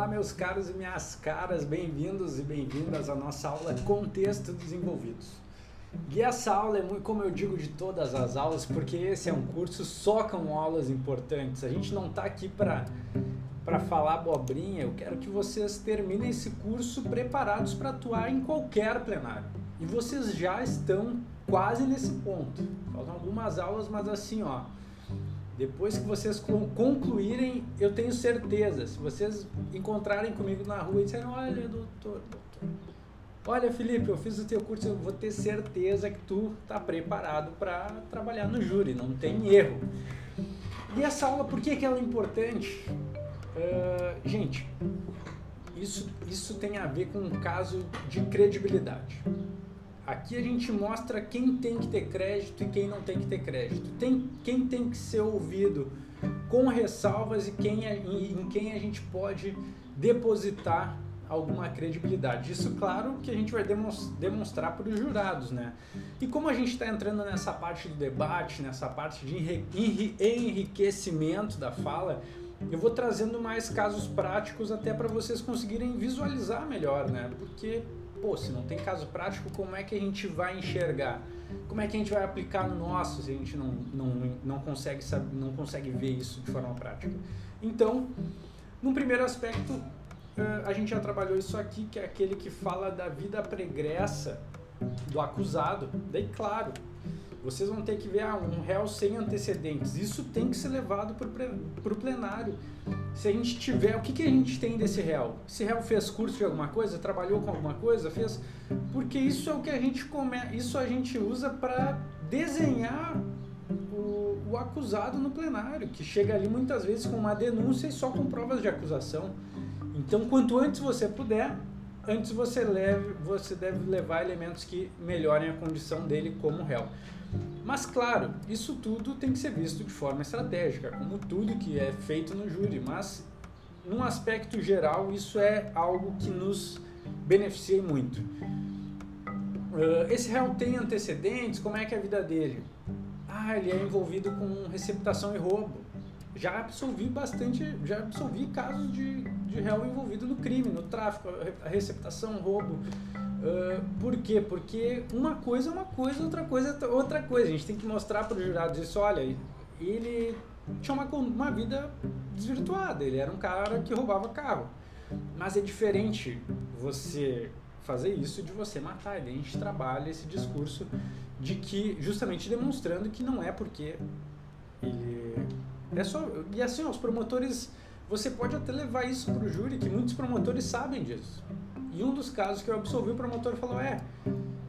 Olá, meus caros e minhas caras, bem-vindos e bem-vindas à nossa aula Contexto Desenvolvidos. E essa aula é muito, como eu digo de todas as aulas, porque esse é um curso só com aulas importantes. A gente não está aqui para para falar abobrinha, eu quero que vocês terminem esse curso preparados para atuar em qualquer plenário. E vocês já estão quase nesse ponto. Faltam algumas aulas, mas assim, ó, depois que vocês concluírem, eu tenho certeza, se vocês encontrarem comigo na rua e disserem, olha, doutor, doutor, olha, Felipe, eu fiz o teu curso, eu vou ter certeza que tu está preparado para trabalhar no júri, não tem erro. E essa aula, por que, que ela é importante? Uh, gente, isso, isso tem a ver com um caso de credibilidade. Aqui a gente mostra quem tem que ter crédito e quem não tem que ter crédito. Tem, quem tem que ser ouvido com ressalvas e quem, em, em quem a gente pode depositar alguma credibilidade. Isso, claro, que a gente vai demonstrar para os jurados, né? E como a gente está entrando nessa parte do debate, nessa parte de enriquecimento da fala, eu vou trazendo mais casos práticos até para vocês conseguirem visualizar melhor, né? Porque pô, se não tem caso prático, como é que a gente vai enxergar? Como é que a gente vai aplicar no nosso se a gente não, não, não, consegue, não consegue ver isso de forma prática? Então, no primeiro aspecto, eh, a gente já trabalhou isso aqui, que é aquele que fala da vida pregressa do acusado. Daí, claro, vocês vão ter que ver ah, um réu sem antecedentes. Isso tem que ser levado para o plenário. Se a gente tiver, o que, que a gente tem desse réu? Esse réu fez curso de alguma coisa, trabalhou com alguma coisa, fez. Porque isso é o que a gente come, isso a gente usa para desenhar o, o acusado no plenário, que chega ali muitas vezes com uma denúncia e só com provas de acusação. Então, quanto antes você puder, antes você leve, você deve levar elementos que melhorem a condição dele como réu. Mas claro, isso tudo tem que ser visto de forma estratégica, como tudo que é feito no júri, mas num aspecto geral isso é algo que nos beneficia muito. Uh, esse réu tem antecedentes, como é que é a vida dele? Ah, ele é envolvido com receptação e roubo. Já absolvi bastante, já absolvi casos de, de réu envolvido no crime, no tráfico, a receptação, roubo. Uh, por quê? Porque uma coisa é uma coisa, outra coisa é outra coisa. A gente tem que mostrar para os jurados isso. Olha, ele tinha uma, uma vida desvirtuada. Ele era um cara que roubava carro. Mas é diferente você fazer isso de você matar ele. A gente trabalha esse discurso de que, justamente demonstrando que não é porque ele. É só. E assim, os promotores. Você pode até levar isso para o júri, que muitos promotores sabem disso. E um dos casos que eu absolvi, o promotor falou: é,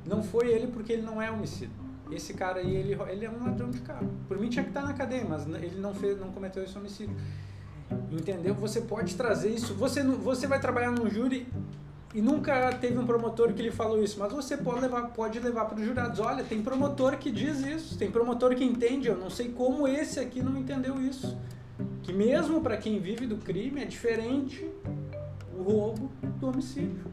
não foi ele porque ele não é homicídio. Esse cara aí, ele, ele é um ladrão de carro. Por mim tinha que estar na cadeia, mas ele não, fez, não cometeu esse homicídio. Entendeu? Você pode trazer isso. Você, você vai trabalhar num júri e nunca teve um promotor que lhe falou isso, mas você pode levar, pode levar para os jurados. Olha, tem promotor que diz isso, tem promotor que entende. Eu não sei como esse aqui não entendeu isso. Que mesmo para quem vive do crime é diferente o roubo do homicídio.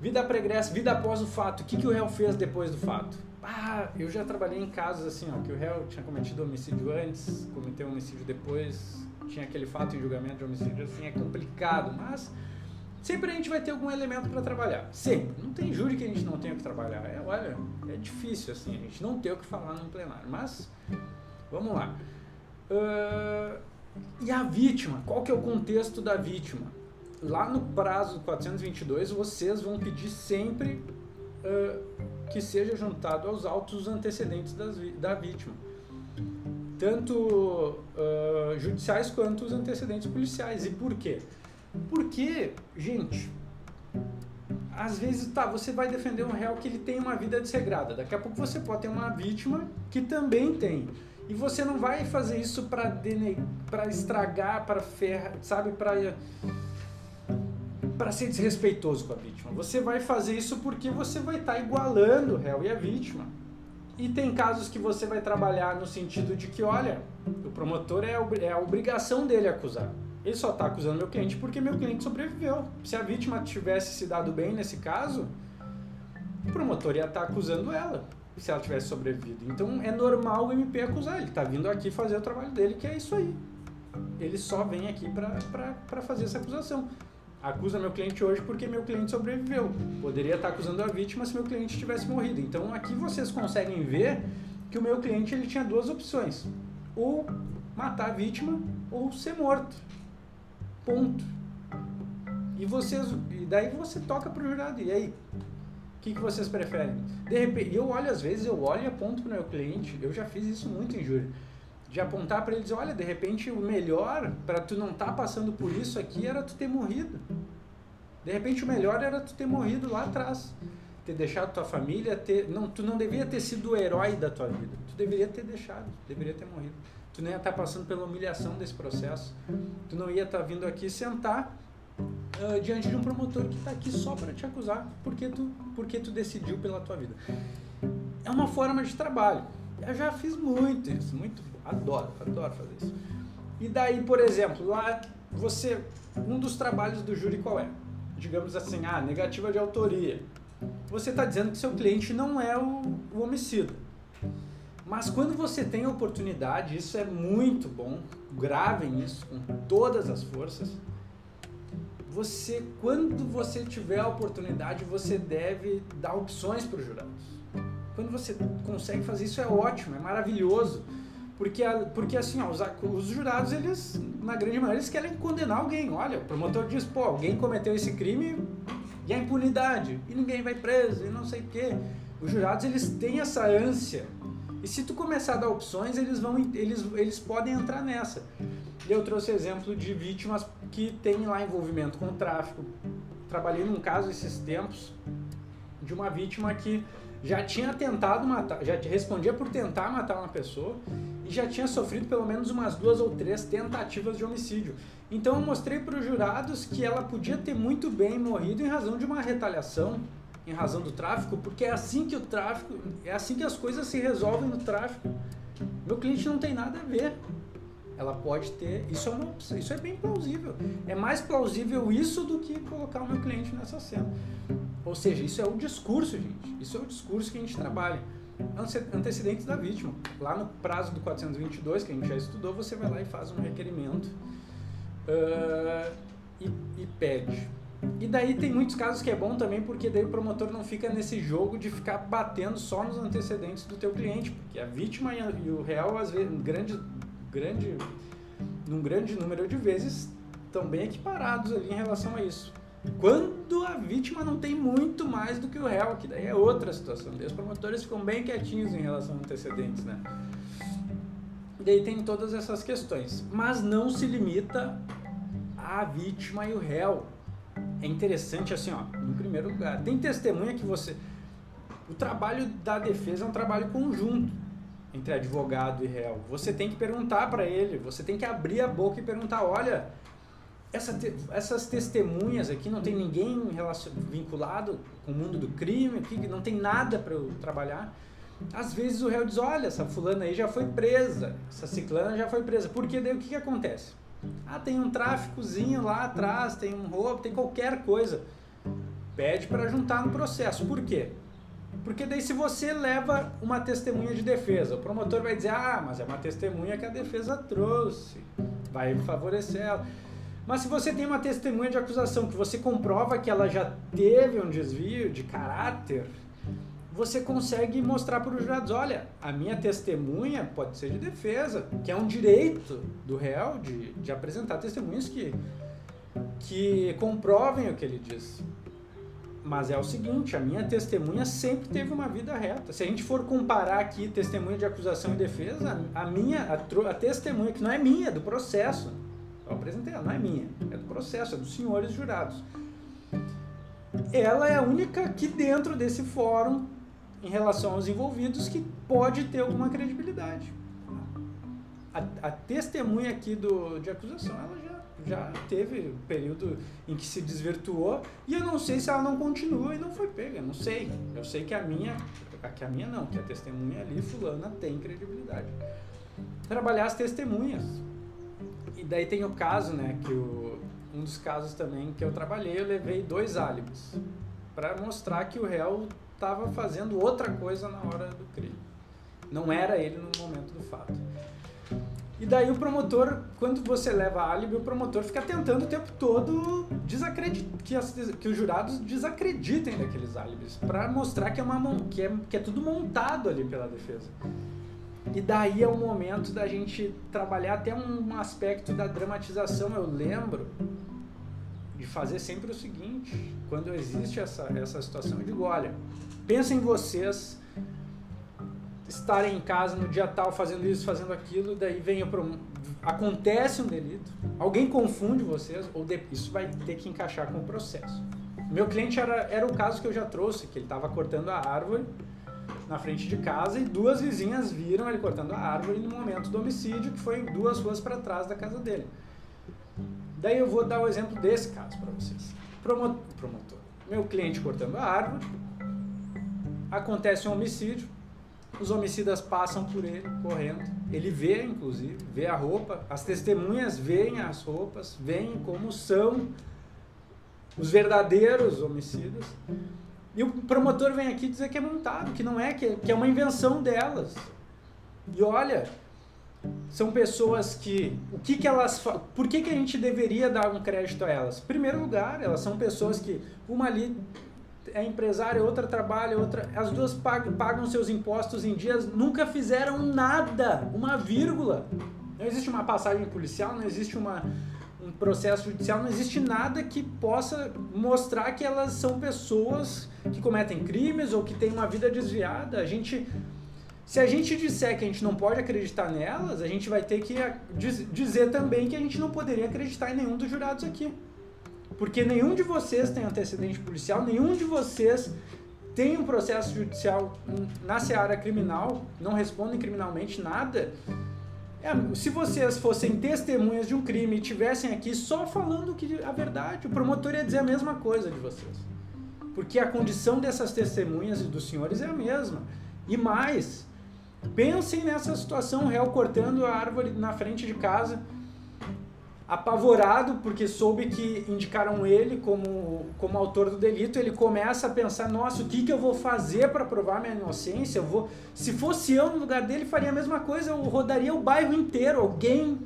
Vida pregressa, vida após o fato. O que, que o réu fez depois do fato? Ah, eu já trabalhei em casos assim, ó, que o réu tinha cometido homicídio antes, cometeu homicídio depois, tinha aquele fato em julgamento de homicídio, assim, é complicado, mas sempre a gente vai ter algum elemento para trabalhar. Sempre. Não tem júri que a gente não tenha que trabalhar. É, olha, é difícil assim, a gente não ter o que falar no plenário. Mas, vamos lá. Uh, e a vítima? Qual que é o contexto da vítima? Lá no prazo 422 vocês vão pedir sempre uh, que seja juntado aos autos antecedentes das, da vítima. Tanto uh, judiciais quanto os antecedentes policiais. E por quê? Porque, gente, às vezes tá, você vai defender um réu que ele tem uma vida desregrada. Daqui a pouco você pode ter uma vítima que também tem. E você não vai fazer isso para estragar, para ferrar, sabe, para para ser desrespeitoso com a vítima. Você vai fazer isso porque você vai estar tá igualando o réu e a vítima. E tem casos que você vai trabalhar no sentido de que, olha, o promotor é a, é obrigação dele acusar. Ele só está acusando meu cliente porque meu cliente sobreviveu. Se a vítima tivesse se dado bem nesse caso, o promotor ia estar tá acusando ela se ela tivesse sobrevivido. Então é normal o MP acusar. Ele está vindo aqui fazer o trabalho dele, que é isso aí. ele só vem aqui para fazer essa acusação. Acusa meu cliente hoje porque meu cliente sobreviveu. Poderia estar acusando a vítima se meu cliente tivesse morrido. Então aqui vocês conseguem ver que o meu cliente ele tinha duas opções: ou matar a vítima ou ser morto. Ponto. E vocês, e daí você toca pro jurado. E aí, o que, que vocês preferem? De repente, eu olho às vezes, eu olho e aponto pro meu cliente. Eu já fiz isso muito em júri de apontar para ele dizer, olha, de repente o melhor para tu não estar tá passando por isso aqui era tu ter morrido. De repente o melhor era tu ter morrido lá atrás, ter deixado tua família, ter, não, tu não deveria ter sido o herói da tua vida. Tu deveria ter deixado, deveria ter morrido. Tu não ia estar tá passando pela humilhação desse processo. Tu não ia estar tá vindo aqui sentar uh, diante de um promotor que está aqui só para te acusar porque tu, porque tu decidiu pela tua vida. É uma forma de trabalho. Eu já fiz muito isso, muito Adoro, adoro fazer isso. E daí, por exemplo, lá você. Um dos trabalhos do júri qual é? Digamos assim, ah, negativa de autoria. Você está dizendo que seu cliente não é o, o homicida. Mas quando você tem a oportunidade, isso é muito bom, gravem isso com todas as forças. Você, quando você tiver a oportunidade, você deve dar opções para os jurados. Quando você consegue fazer isso, é ótimo, é maravilhoso. Porque, porque assim, ó, os, os jurados, eles, na grande maioria, eles querem condenar alguém. Olha, o promotor diz, pô, alguém cometeu esse crime e a impunidade, e ninguém vai preso, e não sei o quê. Os jurados, eles têm essa ânsia. E se tu começar a dar opções, eles, vão, eles, eles podem entrar nessa. Eu trouxe exemplo de vítimas que têm lá envolvimento com o tráfico. Trabalhei num caso esses tempos de uma vítima que já tinha tentado matar, já respondia por tentar matar uma pessoa e já tinha sofrido pelo menos umas duas ou três tentativas de homicídio. Então eu mostrei para os jurados que ela podia ter muito bem morrido em razão de uma retaliação, em razão do tráfico, porque é assim que o tráfico, é assim que as coisas se resolvem no tráfico. Meu cliente não tem nada a ver. Ela pode ter, isso é uma isso é bem plausível. É mais plausível isso do que colocar o meu cliente nessa cena. Ou seja, isso é o discurso, gente. Isso é o discurso que a gente trabalha antecedentes da vítima. Lá no prazo do 422, que a gente já estudou, você vai lá e faz um requerimento uh, e, e, pede. E daí tem muitos casos que é bom também, porque daí o promotor não fica nesse jogo de ficar batendo só nos antecedentes do teu cliente, porque a vítima e o réu, às vezes, grande, grande, num grande número de vezes, estão bem equiparados ali em relação a isso. Quando a vítima não tem muito mais do que o réu, que daí é outra situação. Daí os promotores ficam bem quietinhos em relação a antecedentes, né? E daí tem todas essas questões. Mas não se limita à vítima e o réu. É interessante assim, ó, no primeiro lugar, tem testemunha que você o trabalho da defesa é um trabalho conjunto entre advogado e réu. Você tem que perguntar para ele, você tem que abrir a boca e perguntar, olha, essa te, essas testemunhas aqui, não tem ninguém vinculado com o mundo do crime, aqui, não tem nada para eu trabalhar. Às vezes o réu diz, olha, essa fulana aí já foi presa, essa ciclana já foi presa. Porque daí o que, que acontece? Ah, tem um tráficozinho lá atrás, tem um roubo, tem qualquer coisa. Pede para juntar no processo. Por quê? Porque daí se você leva uma testemunha de defesa, o promotor vai dizer, ah, mas é uma testemunha que a defesa trouxe, vai favorecer ela. Mas se você tem uma testemunha de acusação que você comprova que ela já teve um desvio de caráter, você consegue mostrar para os jurados, olha, a minha testemunha pode ser de defesa, que é um direito do réu de, de apresentar testemunhas que, que comprovem o que ele diz. Mas é o seguinte, a minha testemunha sempre teve uma vida reta. Se a gente for comparar aqui testemunha de acusação e defesa, a minha, a, a testemunha que não é minha, é do processo, eu apresentei ela, não é minha, é do processo, é dos senhores jurados. Ela é a única aqui dentro desse fórum, em relação aos envolvidos, que pode ter alguma credibilidade. A, a testemunha aqui do, de acusação, ela já, já teve um período em que se desvirtuou, e eu não sei se ela não continua e não foi pega, não sei. Eu sei que a minha, que a minha não, que a testemunha ali, fulana, tem credibilidade. Trabalhar as testemunhas e daí tem o caso, né, que o, um dos casos também que eu trabalhei, eu levei dois álibis para mostrar que o réu estava fazendo outra coisa na hora do crime. Não era ele no momento do fato. E daí o promotor, quando você leva álibi, o promotor fica tentando o tempo todo que, as, que os jurados desacreditem daqueles álibis, para mostrar que é, uma, que, é, que é tudo montado ali pela defesa. E daí é o momento da gente trabalhar até um aspecto da dramatização. Eu lembro de fazer sempre o seguinte: quando existe essa, essa situação, eu digo, olha, pensem vocês estarem em casa no dia tal fazendo isso, fazendo aquilo, daí vem o acontece um delito, alguém confunde vocês, ou de, isso vai ter que encaixar com o processo. Meu cliente era, era o caso que eu já trouxe, que ele estava cortando a árvore na frente de casa e duas vizinhas viram ele cortando a árvore no momento do homicídio, que foi duas ruas para trás da casa dele. Daí eu vou dar o exemplo desse caso para vocês. Promotor, promotor, meu cliente cortando a árvore, acontece um homicídio, os homicidas passam por ele correndo. Ele vê, inclusive, vê a roupa. As testemunhas veem as roupas, veem como são os verdadeiros homicidas. E o promotor vem aqui dizer que é montado, que não é, que é, que é uma invenção delas. E olha, são pessoas que o que que elas por que que a gente deveria dar um crédito a elas? Em primeiro lugar, elas são pessoas que uma ali é empresária, outra trabalha, outra. As duas pagam, pagam seus impostos em dias, nunca fizeram nada, uma vírgula. Não existe uma passagem policial, não existe uma, um processo judicial, não existe nada que possa mostrar que elas são pessoas que cometem crimes ou que têm uma vida desviada. A gente. Se a gente disser que a gente não pode acreditar nelas, a gente vai ter que dizer também que a gente não poderia acreditar em nenhum dos jurados aqui. Porque nenhum de vocês tem antecedente policial, nenhum de vocês tem um processo judicial na seara criminal, não respondem criminalmente nada. É, se vocês fossem testemunhas de um crime e tivessem aqui só falando que a verdade, o promotor ia dizer a mesma coisa de vocês. Porque a condição dessas testemunhas e dos senhores é a mesma. E mais, pensem nessa situação, o réu cortando a árvore na frente de casa apavorado porque soube que indicaram ele como, como autor do delito, ele começa a pensar, nossa, o que, que eu vou fazer para provar minha inocência? Eu vou, se fosse eu no lugar dele, faria a mesma coisa, eu rodaria o bairro inteiro, alguém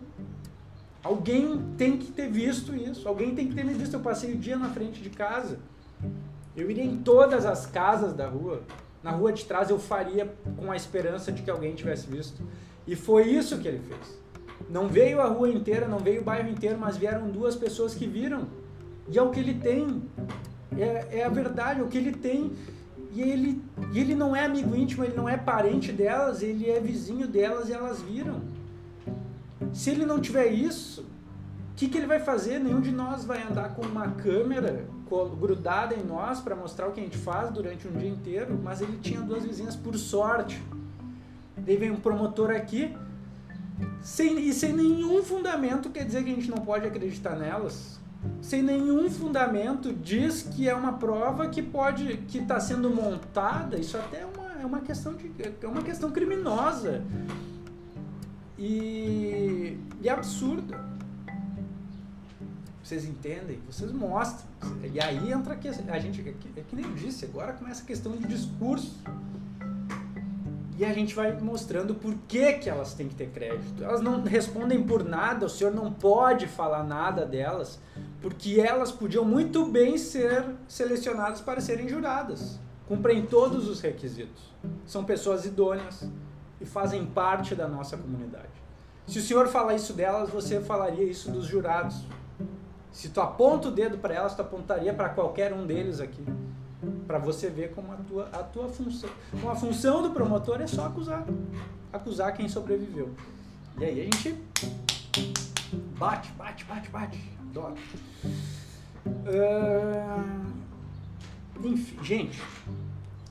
alguém tem que ter visto isso, alguém tem que ter me visto, eu passei o dia na frente de casa. Eu iria em todas as casas da rua, na rua de trás eu faria com a esperança de que alguém tivesse visto. E foi isso que ele fez. Não veio a rua inteira, não veio o bairro inteiro, mas vieram duas pessoas que viram. E é o que ele tem. É, é a verdade, é o que ele tem. E ele, e ele não é amigo íntimo, ele não é parente delas, ele é vizinho delas e elas viram. Se ele não tiver isso, o que, que ele vai fazer? Nenhum de nós vai andar com uma câmera grudada em nós para mostrar o que a gente faz durante um dia inteiro, mas ele tinha duas vizinhas por sorte. Daí vem um promotor aqui, sem, e sem nenhum fundamento quer dizer que a gente não pode acreditar nelas. Sem nenhum fundamento diz que é uma prova que pode que está sendo montada. Isso até é uma, é uma questão de é uma questão criminosa e, e absurda. Vocês entendem? Vocês mostram. E aí entra a, a gente é que, é que nem eu disse. Agora começa a questão de discurso e a gente vai mostrando por que, que elas têm que ter crédito. Elas não respondem por nada, o senhor não pode falar nada delas, porque elas podiam muito bem ser selecionadas para serem juradas. Cumprem todos os requisitos. São pessoas idôneas e fazem parte da nossa comunidade. Se o senhor falar isso delas, você falaria isso dos jurados. Se tu aponta o dedo para elas, tu apontaria para qualquer um deles aqui para você ver como a tua, a tua função. Então, a função do promotor é só acusar. Acusar quem sobreviveu. E aí a gente bate, bate, bate, bate. Adoro. Uh, enfim, gente,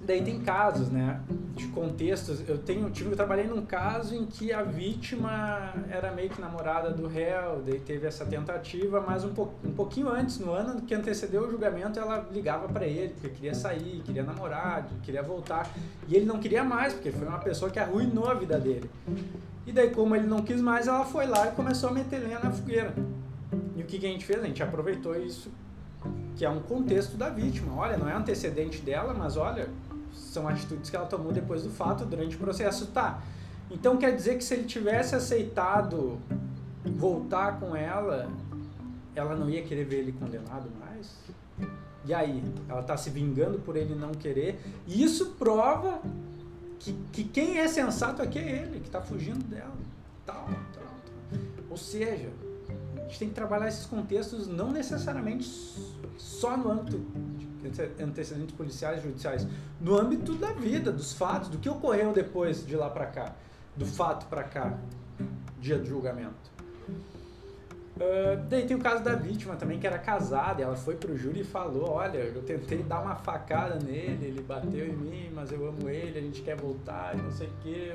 Daí tem casos, né, de contextos. Eu tenho, tive, eu trabalhei num caso em que a vítima era meio que namorada do réu, daí teve essa tentativa, mas um, po, um pouquinho antes, no ano que antecedeu o julgamento, ela ligava para ele, porque queria sair, queria namorar, queria voltar, e ele não queria mais, porque foi uma pessoa que arruinou a vida dele. E daí, como ele não quis mais, ela foi lá e começou a meter lenha na fogueira. E o que, que a gente fez? A gente aproveitou isso que é um contexto da vítima. Olha, não é antecedente dela, mas olha, são atitudes que ela tomou depois do fato, durante o processo. Tá. Então quer dizer que se ele tivesse aceitado voltar com ela, ela não ia querer ver ele condenado mais? E aí? Ela está se vingando por ele não querer. E isso prova que, que quem é sensato aqui é ele, que está fugindo dela. Tal, tal, tal. Ou seja, a gente tem que trabalhar esses contextos não necessariamente só no âmbito antecedentes policiais e judiciais, no âmbito da vida, dos fatos, do que ocorreu depois de lá para cá, do fato para cá, dia de julgamento. Uh, daí tem o caso da vítima também, que era casada, ela foi pro júri e falou, olha, eu tentei dar uma facada nele, ele bateu em mim, mas eu amo ele, a gente quer voltar, não sei o que,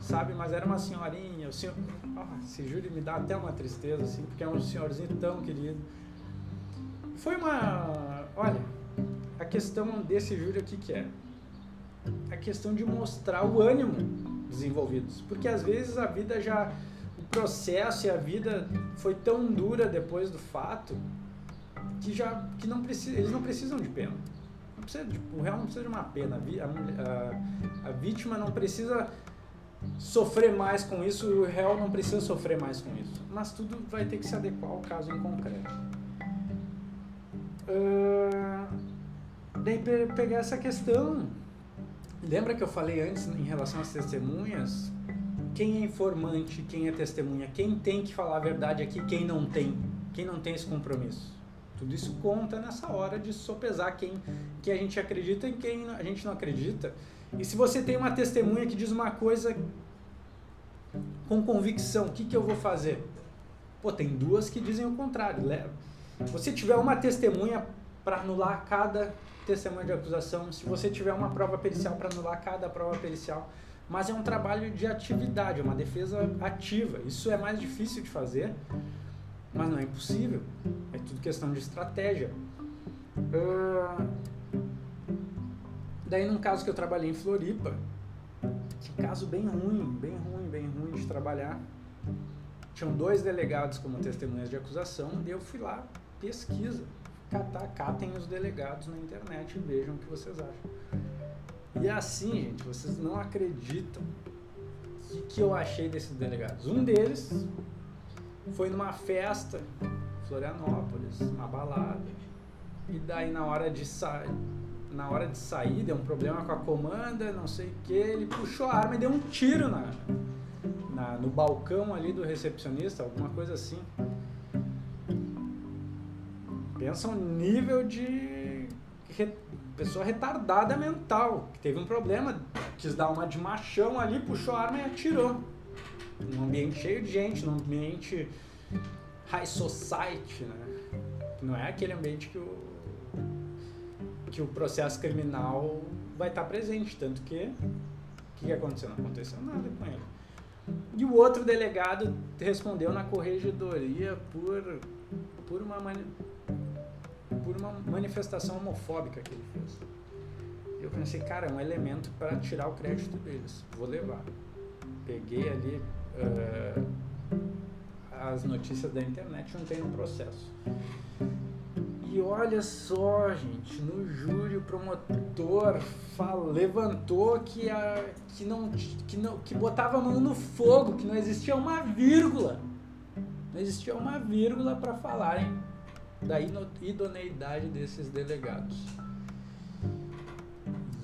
sabe? Mas era uma senhorinha, o senhor... Oh, esse júri me dá até uma tristeza, assim, porque é um senhorzinho tão querido. Foi uma... Olha, a questão desse júri, o que é? A questão de mostrar o ânimo desenvolvidos, porque às vezes a vida já processo e a vida foi tão dura depois do fato que já que não precisa, eles não precisam de pena. Não precisa o réu não precisa de uma pena. A, a, a, vítima não precisa sofrer mais com isso o réu não precisa sofrer mais com isso. Mas tudo vai ter que se adequar ao caso em concreto. Uh, daí pegar essa questão. Lembra que eu falei antes em relação às testemunhas? quem é informante, quem é testemunha, quem tem que falar a verdade aqui, quem não tem, quem não tem esse compromisso. Tudo isso conta nessa hora de sopesar quem que a gente acredita e quem a gente não acredita. E se você tem uma testemunha que diz uma coisa com convicção, o que, que eu vou fazer? Pô, tem duas que dizem o contrário. Se você tiver uma testemunha para anular cada testemunha de acusação, se você tiver uma prova pericial para anular cada prova pericial, mas é um trabalho de atividade, é uma defesa ativa. Isso é mais difícil de fazer, mas não é impossível. É tudo questão de estratégia. Uh, daí, num caso que eu trabalhei em Floripa, que caso bem ruim, bem ruim, bem ruim de trabalhar. Tinham dois delegados como testemunhas de acusação, e eu fui lá, pesquisa, catar, catem os delegados na internet e vejam o que vocês acham. E assim, gente, vocês não acreditam o que, que eu achei desses delegados. Um deles foi numa festa em Florianópolis, uma balada. E daí na hora de sair, na hora de sair, deu um problema com a comanda, não sei o que, ele puxou a arma e deu um tiro na, na, no balcão ali do recepcionista, alguma coisa assim. Pensa um nível de pessoa retardada mental, que teve um problema, quis dar uma de machão ali, puxou a arma e atirou. Num ambiente cheio de gente, num ambiente high society, né? Não é aquele ambiente que o, que o processo criminal vai estar presente, tanto que o que aconteceu? Não aconteceu nada com ele. E o outro delegado respondeu na corregedoria por, por uma por uma manifestação homofóbica que ele fez. Eu pensei, cara, é um elemento para tirar o crédito deles. Vou levar. Peguei ali uh, as notícias da internet, juntei no processo. E olha só, gente, no júri o promotor fala, levantou que, a, que, não, que, não, que botava a mão no fogo, que não existia uma vírgula. Não existia uma vírgula para falarem da idoneidade desses delegados.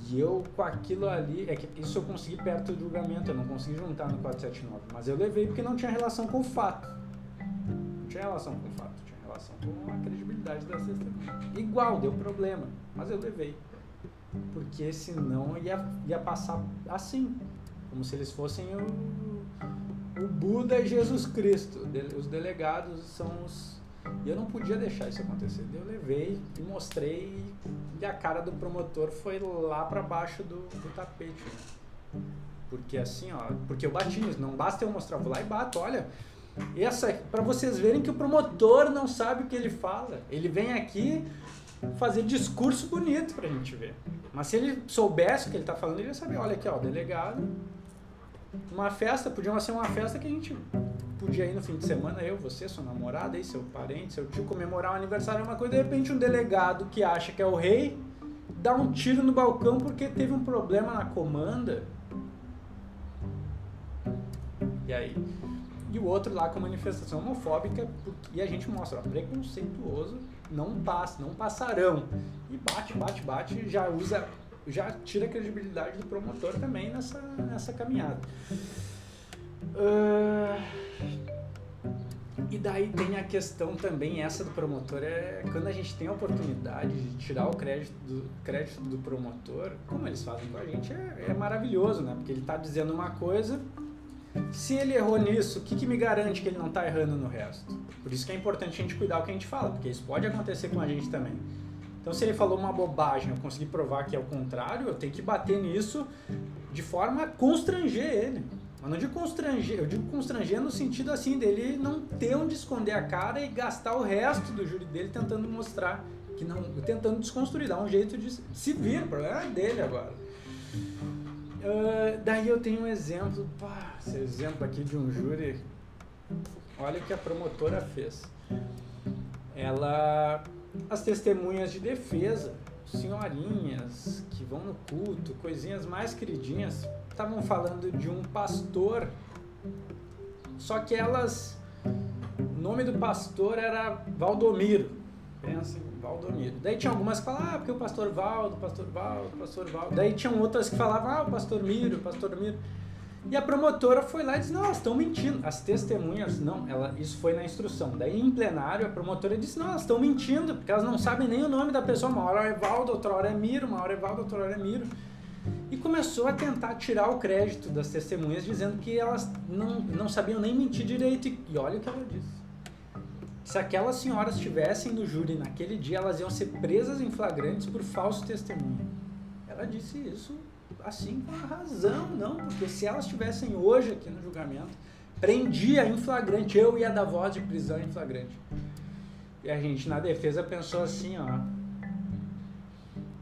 E eu, com aquilo ali, é que isso eu consegui perto do julgamento, eu não consegui juntar no 479, mas eu levei porque não tinha relação com o fato. Não tinha relação com o fato, tinha relação com a credibilidade das testemunhas. Igual, deu problema, mas eu levei. Porque senão ia, ia passar assim, como se eles fossem o, o Buda e Jesus Cristo. Os delegados são os e eu não podia deixar isso acontecer. Eu levei e mostrei e a cara do promotor foi lá para baixo do, do tapete. Né? Porque assim, ó, porque eu bati nisso, não basta eu mostrar, eu vou lá e bato, olha. Essa para vocês verem que o promotor não sabe o que ele fala. Ele vem aqui fazer discurso bonito pra gente ver. Mas se ele soubesse o que ele tá falando, ele ia saber, olha aqui, ó, delegado. Uma festa, podia ser uma festa que a gente podia ir no fim de semana, eu, você, sua namorada, aí, seu parente, seu tio, comemorar um aniversário, é uma coisa, de repente um delegado que acha que é o rei dá um tiro no balcão porque teve um problema na comanda. E aí? E o outro lá com manifestação homofóbica e a gente mostra, ó, preconceituoso, não passa, não passarão. E bate, bate, bate, já usa, já tira a credibilidade do promotor também nessa, nessa caminhada. Uh, e daí tem a questão também, essa do promotor, é quando a gente tem a oportunidade de tirar o crédito do, crédito do promotor, como eles fazem com a gente, é, é maravilhoso, né? Porque ele está dizendo uma coisa, se ele errou nisso, o que, que me garante que ele não está errando no resto? Por isso que é importante a gente cuidar o que a gente fala, porque isso pode acontecer com a gente também. Então, se ele falou uma bobagem, eu consegui provar que é o contrário, eu tenho que bater nisso de forma a constranger ele. Mas não digo constranger, eu digo constranger no sentido assim dele não ter onde esconder a cara e gastar o resto do júri dele tentando mostrar que não, tentando desconstruir, dar um jeito de se vir, o problema é dele agora. Uh, daí eu tenho um exemplo, pá, esse exemplo aqui de um júri. Olha o que a promotora fez. Ela, as testemunhas de defesa, senhorinhas que vão no culto, coisinhas mais queridinhas, estavam falando de um pastor. Só que elas, o nome do pastor era Valdomiro. Pensa em Valdomiro. Daí tinha algumas que falavam, ah, porque o pastor Valdo, pastor Valdo, pastor Valdo. Daí tinham outras que falavam, ah, o pastor Miro, o pastor Miro. E a promotora foi lá e disse: Não, elas estão mentindo. As testemunhas, não, ela, isso foi na instrução. Daí, em plenário, a promotora disse: Não, elas estão mentindo, porque elas não sabem nem o nome da pessoa. Uma hora é Valdo, outra hora é Miro, uma hora é Valdo, outra hora é Miro. E começou a tentar tirar o crédito das testemunhas, dizendo que elas não, não sabiam nem mentir direito. E olha o que ela disse. Se aquelas senhoras estivessem no júri naquele dia, elas iam ser presas em flagrantes por falso testemunho. Ela disse isso assim com razão, não, porque se elas estivessem hoje aqui no julgamento, prendia em flagrante, eu ia dar voz de prisão em flagrante. E a gente na defesa pensou assim, ó,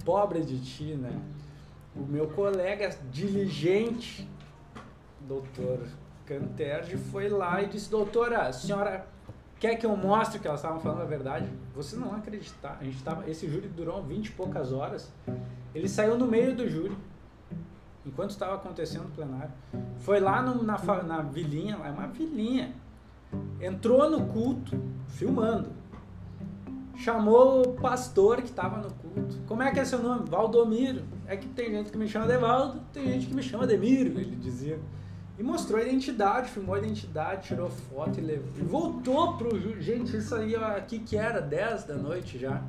pobre de ti, né? O meu colega diligente, doutor Canterge, foi lá e disse, doutora, a senhora quer que eu mostre que elas estavam falando a verdade? Você não acreditar. A gente tava, esse júri durou 20 e poucas horas. Ele saiu no meio do júri enquanto estava acontecendo o plenário. Foi lá no, na, na vilinha, lá é uma vilinha. Entrou no culto, filmando. Chamou o pastor que estava no culto. Como é que é seu nome? Valdomiro. É que tem gente que me chama de Valdo, tem gente que me chama de Miro, ele dizia. E mostrou a identidade, filmou a identidade, tirou foto e levou. E voltou pro júri. Gente, isso aí aqui que era 10 da noite já.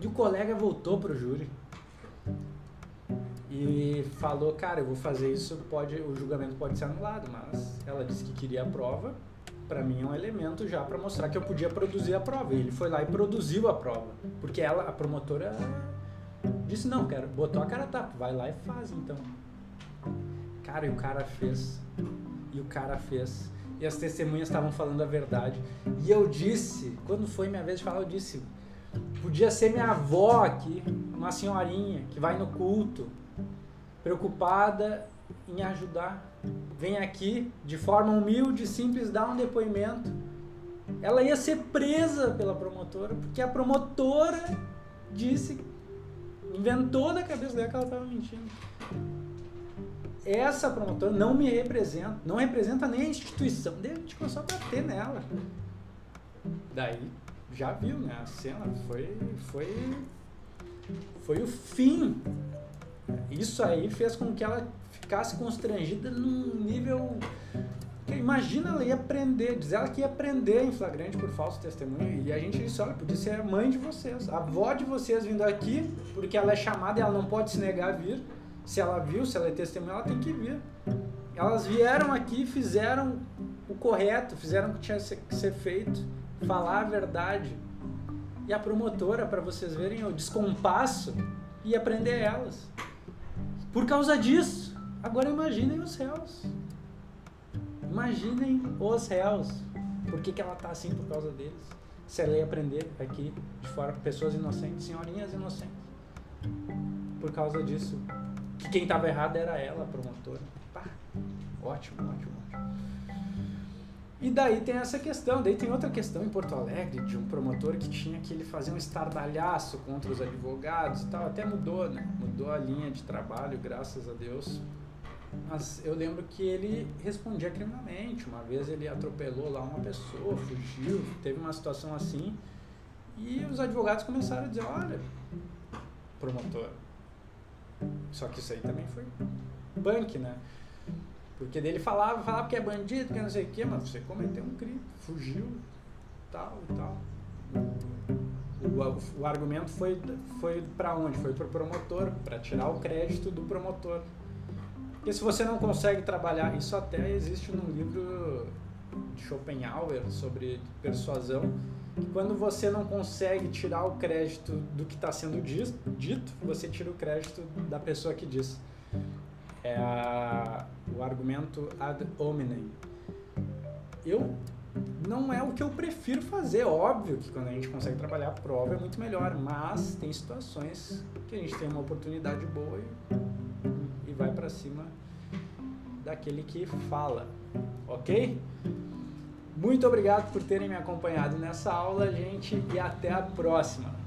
E o colega voltou pro júri e falou, cara, eu vou fazer isso, pode, o julgamento pode ser anulado, mas ela disse que queria a prova, para mim é um elemento já para mostrar que eu podia produzir a prova. E ele foi lá e produziu a prova, porque ela, a promotora, disse não, quero, botou a cara tapa, vai lá e faz então. Cara, e o cara fez. E o cara fez. E as testemunhas estavam falando a verdade. E eu disse, quando foi minha vez de falar, eu disse, podia ser minha avó aqui, uma senhorinha que vai no culto, preocupada em ajudar. Vem aqui de forma humilde, simples, dar um depoimento. Ela ia ser presa pela promotora, porque a promotora disse, inventou da cabeça dela que ela estava mentindo. Essa promotora não me representa, não representa nem a instituição. Daí a gente começou a bater nela. Daí já viu, né? A cena foi, foi, foi o fim isso aí fez com que ela ficasse constrangida num nível. Imagina ela ia aprender, diz ela que ia aprender em flagrante por falso testemunho. E a gente disse: olha, podia ser a mãe de vocês, a avó de vocês vindo aqui, porque ela é chamada e ela não pode se negar a vir. Se ela viu, se ela é testemunha, ela tem que vir. Elas vieram aqui, fizeram o correto, fizeram o que tinha que ser feito, falar a verdade. E a promotora, para vocês verem o descompasso, ia prender elas. Por causa disso, agora imaginem os réus. Imaginem os réus. Por que, que ela está assim por causa deles? Se ela ia aprender aqui de fora pessoas inocentes, senhorinhas inocentes. Por causa disso, que quem estava errado era ela, a promotora. Pá, ótimo, ótimo, ótimo. E daí tem essa questão, daí tem outra questão em Porto Alegre de um promotor que tinha que ele fazer um estardalhaço contra os advogados e tal, até mudou, né? Mudou a linha de trabalho, graças a Deus. Mas eu lembro que ele respondia criminalmente. Uma vez ele atropelou lá uma pessoa, fugiu, teve uma situação assim. E os advogados começaram a dizer, olha, promotor. Só que isso aí também foi punk, né? Porque dele falava, falava que é bandido, que não sei o quê, mas você cometeu um crime, fugiu, tal e tal. O, o, argumento foi, foi para onde? Foi para o promotor, para tirar o crédito do promotor. Porque se você não consegue trabalhar, isso até existe num livro de Schopenhauer sobre persuasão, que quando você não consegue tirar o crédito do que está sendo dito, você tira o crédito da pessoa que diz. É a, o argumento ad hominem. Eu não é o que eu prefiro fazer. Óbvio que quando a gente consegue trabalhar a prova é muito melhor, mas tem situações que a gente tem uma oportunidade boa e, e vai para cima daquele que fala, ok? Muito obrigado por terem me acompanhado nessa aula, gente, e até a próxima.